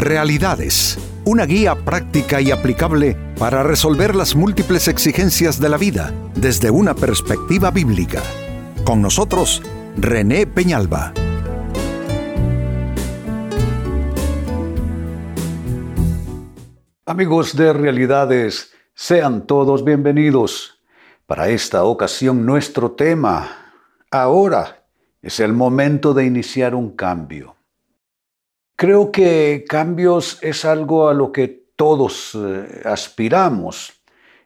Realidades, una guía práctica y aplicable para resolver las múltiples exigencias de la vida desde una perspectiva bíblica. Con nosotros, René Peñalba. Amigos de Realidades, sean todos bienvenidos. Para esta ocasión nuestro tema, ahora es el momento de iniciar un cambio. Creo que cambios es algo a lo que todos eh, aspiramos.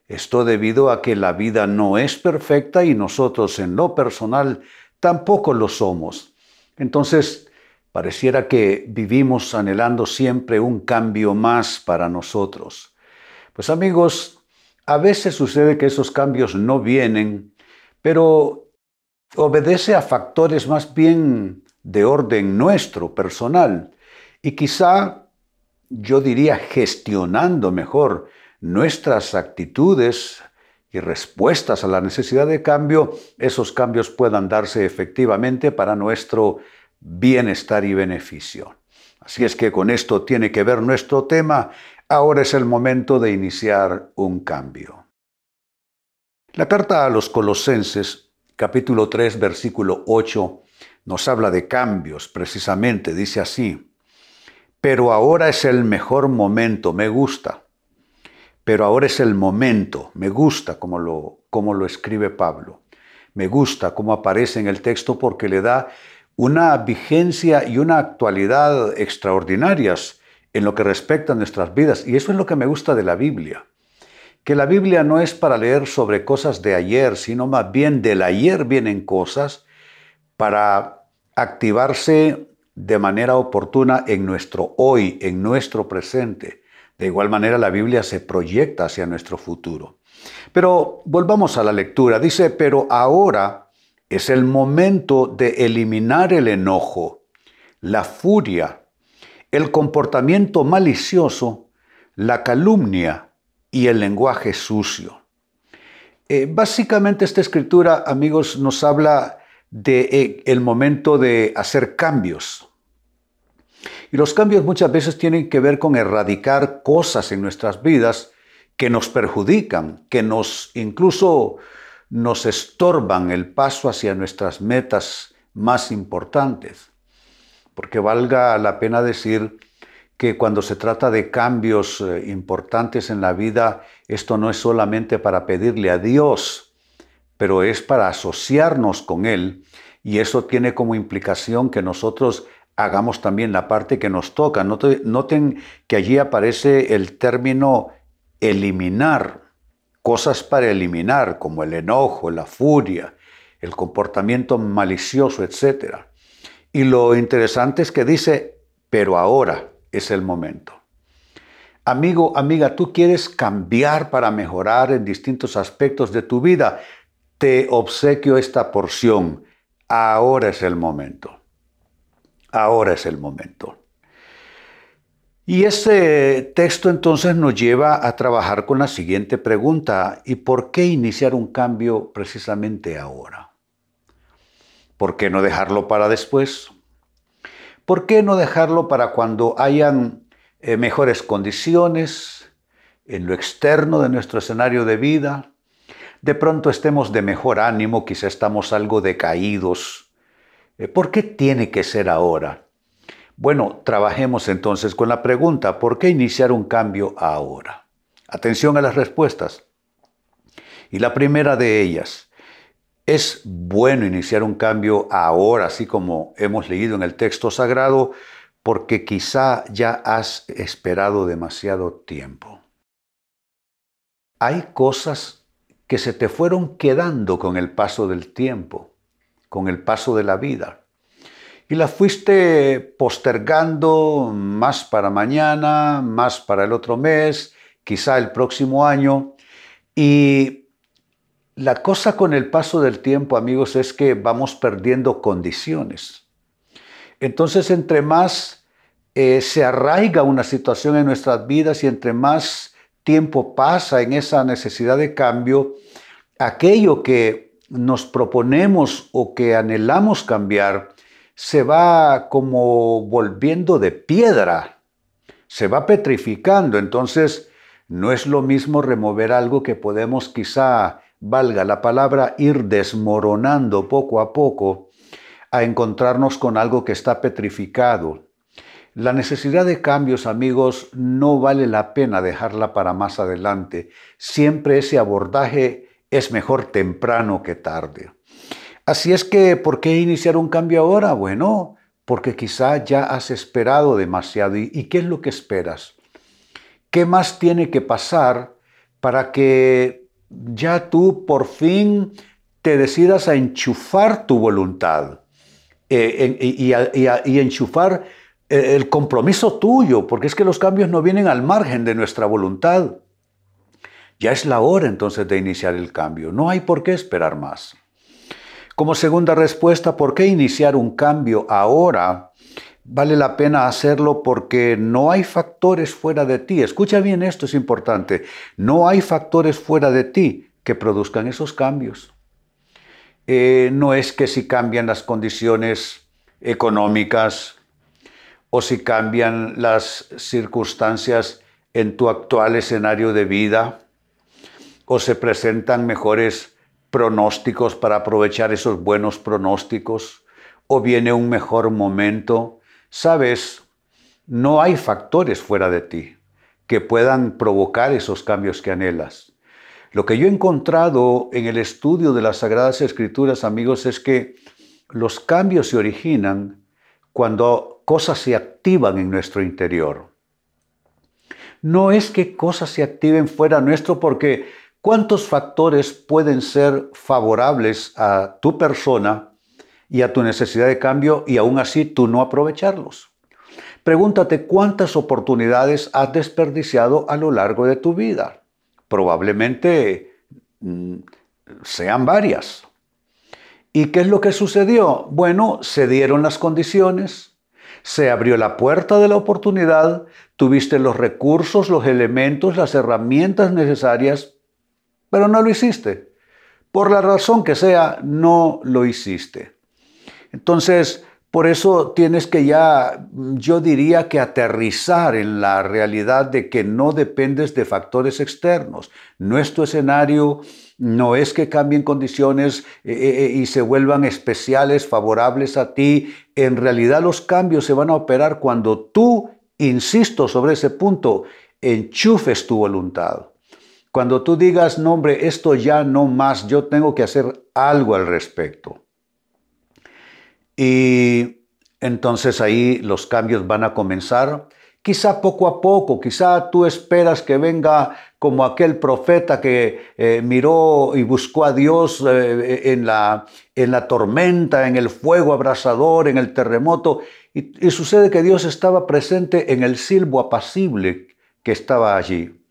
Esto debido a que la vida no es perfecta y nosotros en lo personal tampoco lo somos. Entonces, pareciera que vivimos anhelando siempre un cambio más para nosotros. Pues amigos, a veces sucede que esos cambios no vienen, pero obedece a factores más bien de orden nuestro, personal y quizá yo diría gestionando mejor nuestras actitudes y respuestas a la necesidad de cambio, esos cambios puedan darse efectivamente para nuestro bienestar y beneficio. Así es que con esto tiene que ver nuestro tema. Ahora es el momento de iniciar un cambio. La carta a los Colosenses, capítulo 3, versículo 8, nos habla de cambios, precisamente, dice así, pero ahora es el mejor momento, me gusta. Pero ahora es el momento, me gusta como lo, como lo escribe Pablo. Me gusta cómo aparece en el texto porque le da una vigencia y una actualidad extraordinarias en lo que respecta a nuestras vidas. Y eso es lo que me gusta de la Biblia. Que la Biblia no es para leer sobre cosas de ayer, sino más bien del ayer vienen cosas para activarse de manera oportuna en nuestro hoy, en nuestro presente. De igual manera la Biblia se proyecta hacia nuestro futuro. Pero volvamos a la lectura. Dice, pero ahora es el momento de eliminar el enojo, la furia, el comportamiento malicioso, la calumnia y el lenguaje sucio. Eh, básicamente esta escritura, amigos, nos habla de eh, el momento de hacer cambios. Y los cambios muchas veces tienen que ver con erradicar cosas en nuestras vidas que nos perjudican, que nos incluso nos estorban el paso hacia nuestras metas más importantes. Porque valga la pena decir que cuando se trata de cambios eh, importantes en la vida, esto no es solamente para pedirle a Dios, pero es para asociarnos con Él y eso tiene como implicación que nosotros hagamos también la parte que nos toca. Noten que allí aparece el término eliminar, cosas para eliminar, como el enojo, la furia, el comportamiento malicioso, etc. Y lo interesante es que dice, pero ahora es el momento. Amigo, amiga, tú quieres cambiar para mejorar en distintos aspectos de tu vida te obsequio esta porción. Ahora es el momento. Ahora es el momento. Y este texto entonces nos lleva a trabajar con la siguiente pregunta. ¿Y por qué iniciar un cambio precisamente ahora? ¿Por qué no dejarlo para después? ¿Por qué no dejarlo para cuando hayan eh, mejores condiciones en lo externo de nuestro escenario de vida? De pronto estemos de mejor ánimo, quizá estamos algo decaídos. Eh, ¿Por qué tiene que ser ahora? Bueno, trabajemos entonces con la pregunta, ¿por qué iniciar un cambio ahora? Atención a las respuestas. Y la primera de ellas, es bueno iniciar un cambio ahora, así como hemos leído en el texto sagrado, porque quizá ya has esperado demasiado tiempo. Hay cosas que se te fueron quedando con el paso del tiempo, con el paso de la vida. Y las fuiste postergando más para mañana, más para el otro mes, quizá el próximo año. Y la cosa con el paso del tiempo, amigos, es que vamos perdiendo condiciones. Entonces, entre más eh, se arraiga una situación en nuestras vidas y entre más tiempo pasa en esa necesidad de cambio, aquello que nos proponemos o que anhelamos cambiar se va como volviendo de piedra, se va petrificando. Entonces, no es lo mismo remover algo que podemos quizá, valga la palabra, ir desmoronando poco a poco, a encontrarnos con algo que está petrificado. La necesidad de cambios, amigos, no vale la pena dejarla para más adelante. Siempre ese abordaje es mejor temprano que tarde. Así es que, ¿por qué iniciar un cambio ahora? Bueno, porque quizá ya has esperado demasiado. ¿Y, qué es lo que esperas? ¿Qué más tiene que pasar para que ya tú por fin te decidas a enchufar tu voluntad eh, y, y enchufar el compromiso tuyo? Porque es que los cambios no vienen al margen de nuestra voluntad. Ya es la hora entonces de iniciar el cambio. No hay por qué esperar más. Como segunda respuesta, ¿por qué iniciar un cambio ahora? Vale la pena hacerlo porque no hay factores fuera de ti. Escucha bien esto, es importante. No hay factores fuera de ti que produzcan esos cambios. Eh, no es que si cambian las condiciones económicas o si cambian las circunstancias en tu actual escenario de vida o se presentan mejores pronósticos para aprovechar esos buenos pronósticos o viene un mejor momento. Sabes, no hay factores fuera de ti que puedan provocar esos cambios que anhelas. Lo que yo he encontrado en el estudio de las Sagradas Escrituras, amigos, es que los cambios se originan cuando cosas se activan en nuestro interior. No es que cosas se activen fuera nuestro porque ¿Cuántos factores pueden ser favorables a tu persona y a tu necesidad de cambio y aún así tú no aprovecharlos? Pregúntate cuántas oportunidades has desperdiciado a lo largo de tu vida. Probablemente mm, sean varias. ¿Y qué es lo que sucedió? Bueno, se dieron las condiciones, se abrió la puerta de la oportunidad, tuviste los recursos, los elementos, las herramientas necesarias pero no lo hiciste. Por la razón que sea, no lo hiciste. Entonces, por eso tienes que ya, yo diría que aterrizar en la realidad de que no dependes de factores externos. Nuestro escenario no es que cambien condiciones eh, eh, eh, y se vuelvan especiales, favorables a ti. En realidad los cambios se van a operar cuando tú, insisto sobre ese punto, enchufes tu voluntad. Cuando tú digas, no hombre, esto ya no más, yo tengo que hacer algo al respecto. Y entonces ahí los cambios van a comenzar. Quizá poco a poco, quizá tú esperas que venga como aquel profeta que eh, miró y buscó a Dios eh, en, la, en la tormenta, en el fuego abrasador, en el terremoto, y, y sucede que Dios estaba presente en el silbo apacible que estaba allí.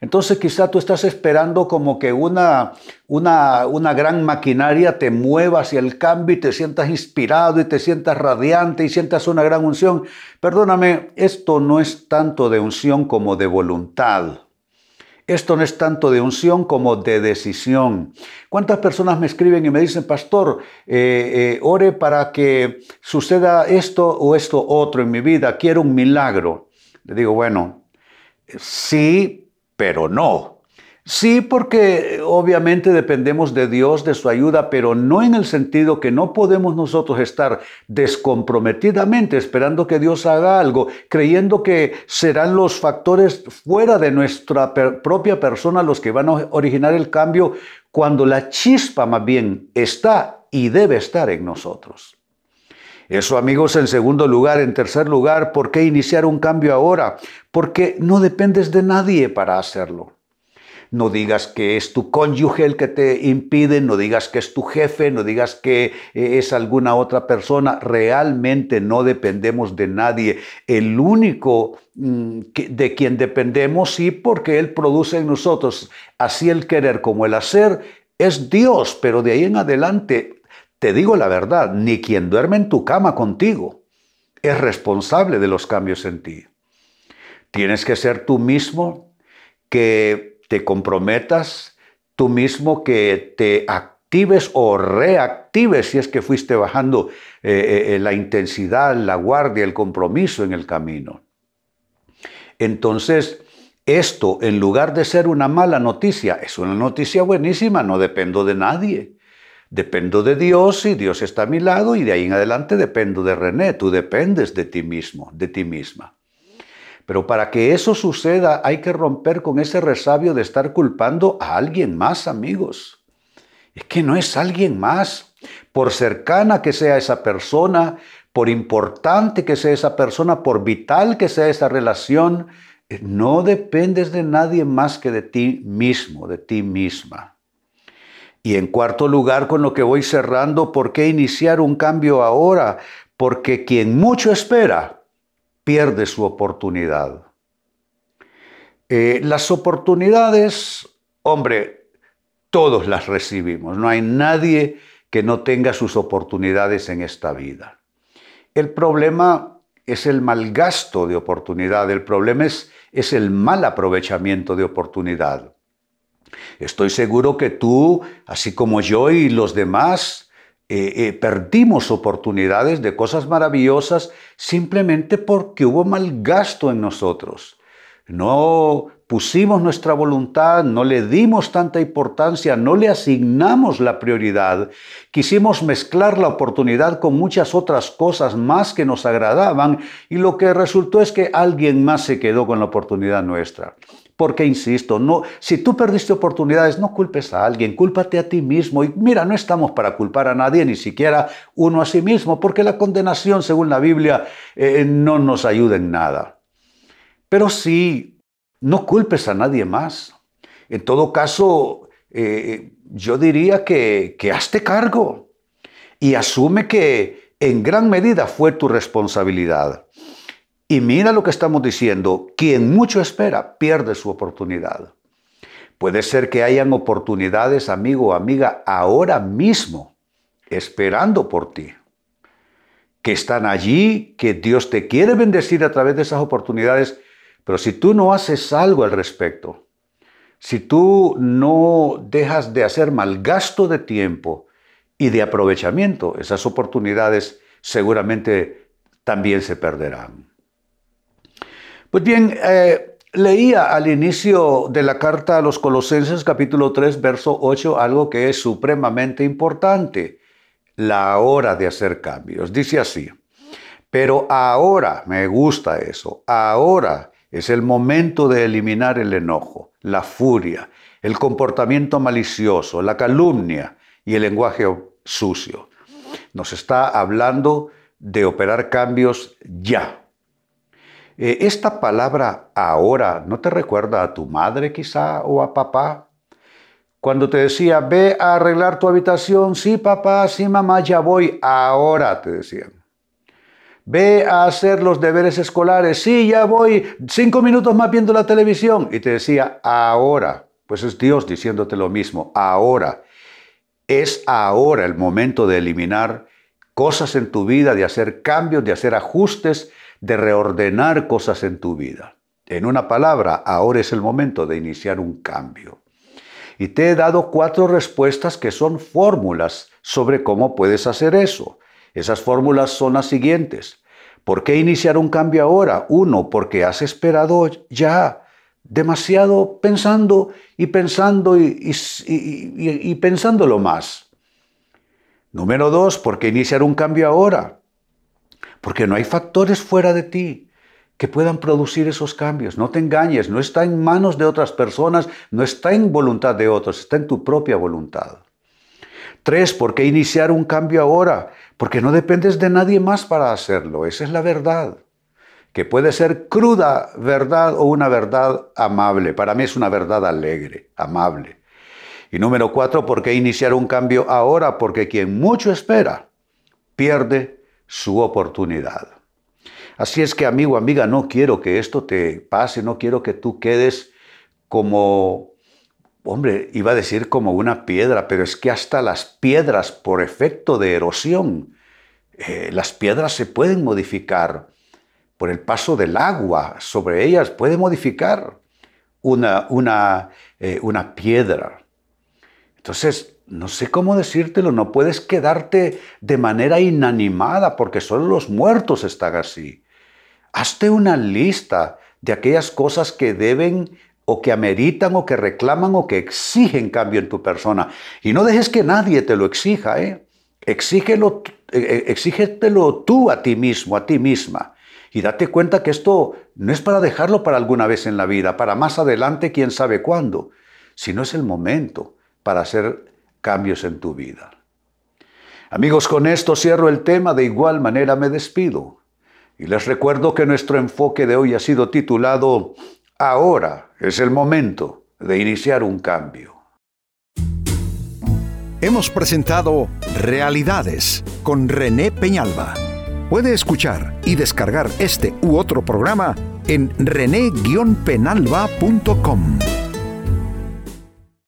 Entonces quizá tú estás esperando como que una, una, una, gran maquinaria te mueva hacia el cambio y te sientas inspirado y te sientas radiante y sientas una gran unción. Perdóname, esto no es tanto de unción como de voluntad. Esto no es tanto de unción como de decisión. ¿Cuántas personas me escriben y me dicen, pastor, eh, eh, ore para que suceda esto o esto otro en mi vida, quiero un milagro? Le digo, bueno, sí, pero no. Sí, porque obviamente dependemos de Dios, de su ayuda, pero no en el sentido que no podemos nosotros estar descomprometidamente esperando que Dios haga algo, creyendo que serán los factores fuera de nuestra propia persona los que van a originar el cambio, cuando la chispa más bien está y debe estar en nosotros. Eso amigos en segundo lugar. En tercer lugar, ¿por qué iniciar un cambio ahora? Porque no dependes de nadie para hacerlo. No digas que es tu cónyuge el que te impide, no digas que es tu jefe, no digas que eh, es alguna otra persona. Realmente no dependemos de nadie. El único mm, de quien dependemos, sí, porque Él produce en nosotros así el querer como el hacer, es Dios, pero de ahí en adelante te digo la verdad, ni quien duerme en tu cama contigo es responsable de los cambios en ti. Tienes que ser tú mismo que te comprometas, tú mismo que te actives o reactives si es que fuiste bajando eh, eh, la intensidad, la guardia, el compromiso en el camino. Entonces, esto, en lugar de ser una mala noticia, es una noticia buenísima, no dependo de nadie. Dependo de Dios y Dios está a mi lado y de ahí en adelante dependo de René. Tú dependes de ti mismo, de ti misma. Pero para que eso suceda hay que romper con ese resabio de estar culpando a alguien más, amigos. Es que no es alguien más. Por cercana que sea esa persona, por importante que sea esa persona, por vital que sea esa relación, eh, no dependes de nadie más que de ti mismo, de ti misma. Y en cuarto lugar, con lo que voy cerrando, ¿por qué iniciar un cambio ahora? Porque quien mucho espera, pierde su oportunidad. Eh, las oportunidades, hombre, todos las recibimos. No hay nadie que no tenga sus oportunidades en esta vida. El problema es el mal gasto de oportunidad, el problema es, es el mal aprovechamiento de oportunidad. Estoy seguro que tú, así como yo y los demás, eh, eh, perdimos oportunidades de cosas maravillosas simplemente porque hubo mal gasto en nosotros. No pusimos nuestra voluntad, no le dimos tanta importancia, no le asignamos la prioridad. Quisimos mezclar la oportunidad con muchas otras cosas más que nos agradaban y lo que resultó es que alguien más se quedó con la oportunidad nuestra. Porque, insisto, no, si tú perdiste oportunidades, no culpes a alguien, cúlpate a ti mismo. Y mira, no estamos para culpar a nadie, ni siquiera uno a sí mismo, porque la condenación, según la Biblia, eh, no nos ayuda en nada. Pero sí, no culpes a nadie más. En todo caso, eh, yo diría que, que hazte cargo y asume que en gran medida fue tu responsabilidad. Y mira lo que estamos diciendo, quien mucho espera pierde su oportunidad. Puede ser que hayan oportunidades, amigo o amiga, ahora mismo, esperando por ti, que están allí, que Dios te quiere bendecir a través de esas oportunidades, pero si tú no haces algo al respecto, si tú no dejas de hacer mal gasto de tiempo y de aprovechamiento, esas oportunidades seguramente también se perderán. Pues bien, eh, leía al inicio de la carta a los Colosenses capítulo 3, verso 8, algo que es supremamente importante, la hora de hacer cambios. Dice así, pero ahora, me gusta eso, ahora es el momento de eliminar el enojo, la furia, el comportamiento malicioso, la calumnia y el lenguaje sucio. Nos está hablando de operar cambios ya, eh, esta palabra ahora, ¿no te recuerda a tu madre quizá o a papá? Cuando te decía, ve a arreglar tu habitación, sí papá, sí mamá, ya voy, ahora te decían. Ve a hacer los deberes escolares, sí, ya voy, cinco minutos más viendo la televisión. Y te decía, ahora, pues es Dios diciéndote lo mismo, ahora. Es ahora el momento de eliminar cosas en tu vida, de hacer cambios, de hacer ajustes, de reordenar cosas en tu vida. En una palabra, ahora es el momento de iniciar un cambio. Y te he dado cuatro respuestas que son fórmulas sobre cómo puedes hacer eso. Esas fórmulas son las siguientes. ¿Por qué iniciar un cambio ahora? Uno, porque has esperado ya demasiado pensando y pensando y, pensándolo más. Número dos, ¿por qué iniciar un cambio ahora? Porque no hay factores fuera de ti que puedan producir esos cambios. No te engañes, no está en manos de otras personas, no está en voluntad de otros, está en tu propia voluntad. Tres, ¿por qué iniciar un cambio ahora? Porque no dependes de nadie más para hacerlo, esa es la verdad. Que puede ser cruda verdad o una verdad amable. Para mí es una verdad alegre, amable. Y número cuatro, ¿por qué iniciar un cambio ahora? Porque quien mucho espera, pierde su oportunidad. Así es que, amigo, amiga, no quiero que esto te pase, no quiero que tú quedes como, hombre, iba a decir como una piedra, pero es que hasta las piedras, por efecto de erosión, eh, las piedras se pueden modificar por el paso del agua sobre ellas, puede modificar una, una, eh, una piedra. Entonces, no sé cómo decírtelo, no puedes quedarte de manera inanimada porque solo los muertos están así. Hazte una lista de aquellas cosas que deben o que ameritan o que reclaman o que exigen cambio en tu persona. Y no dejes que nadie te lo exija, ¿eh? Exígelo, eh, eh, exígetelo tú a ti mismo, a ti misma. Y date cuenta que esto no es para dejarlo para alguna vez en la vida, para más adelante, quién sabe cuándo, sino es el momento para hacer cambios en tu vida. Amigos, con esto cierro el tema, de igual manera me despido. Y les recuerdo que nuestro enfoque de hoy ha sido titulado Ahora es el momento de iniciar un cambio. Hemos presentado Realidades con René Peñalba. Puede escuchar y descargar este u otro programa en rene-penalba.com.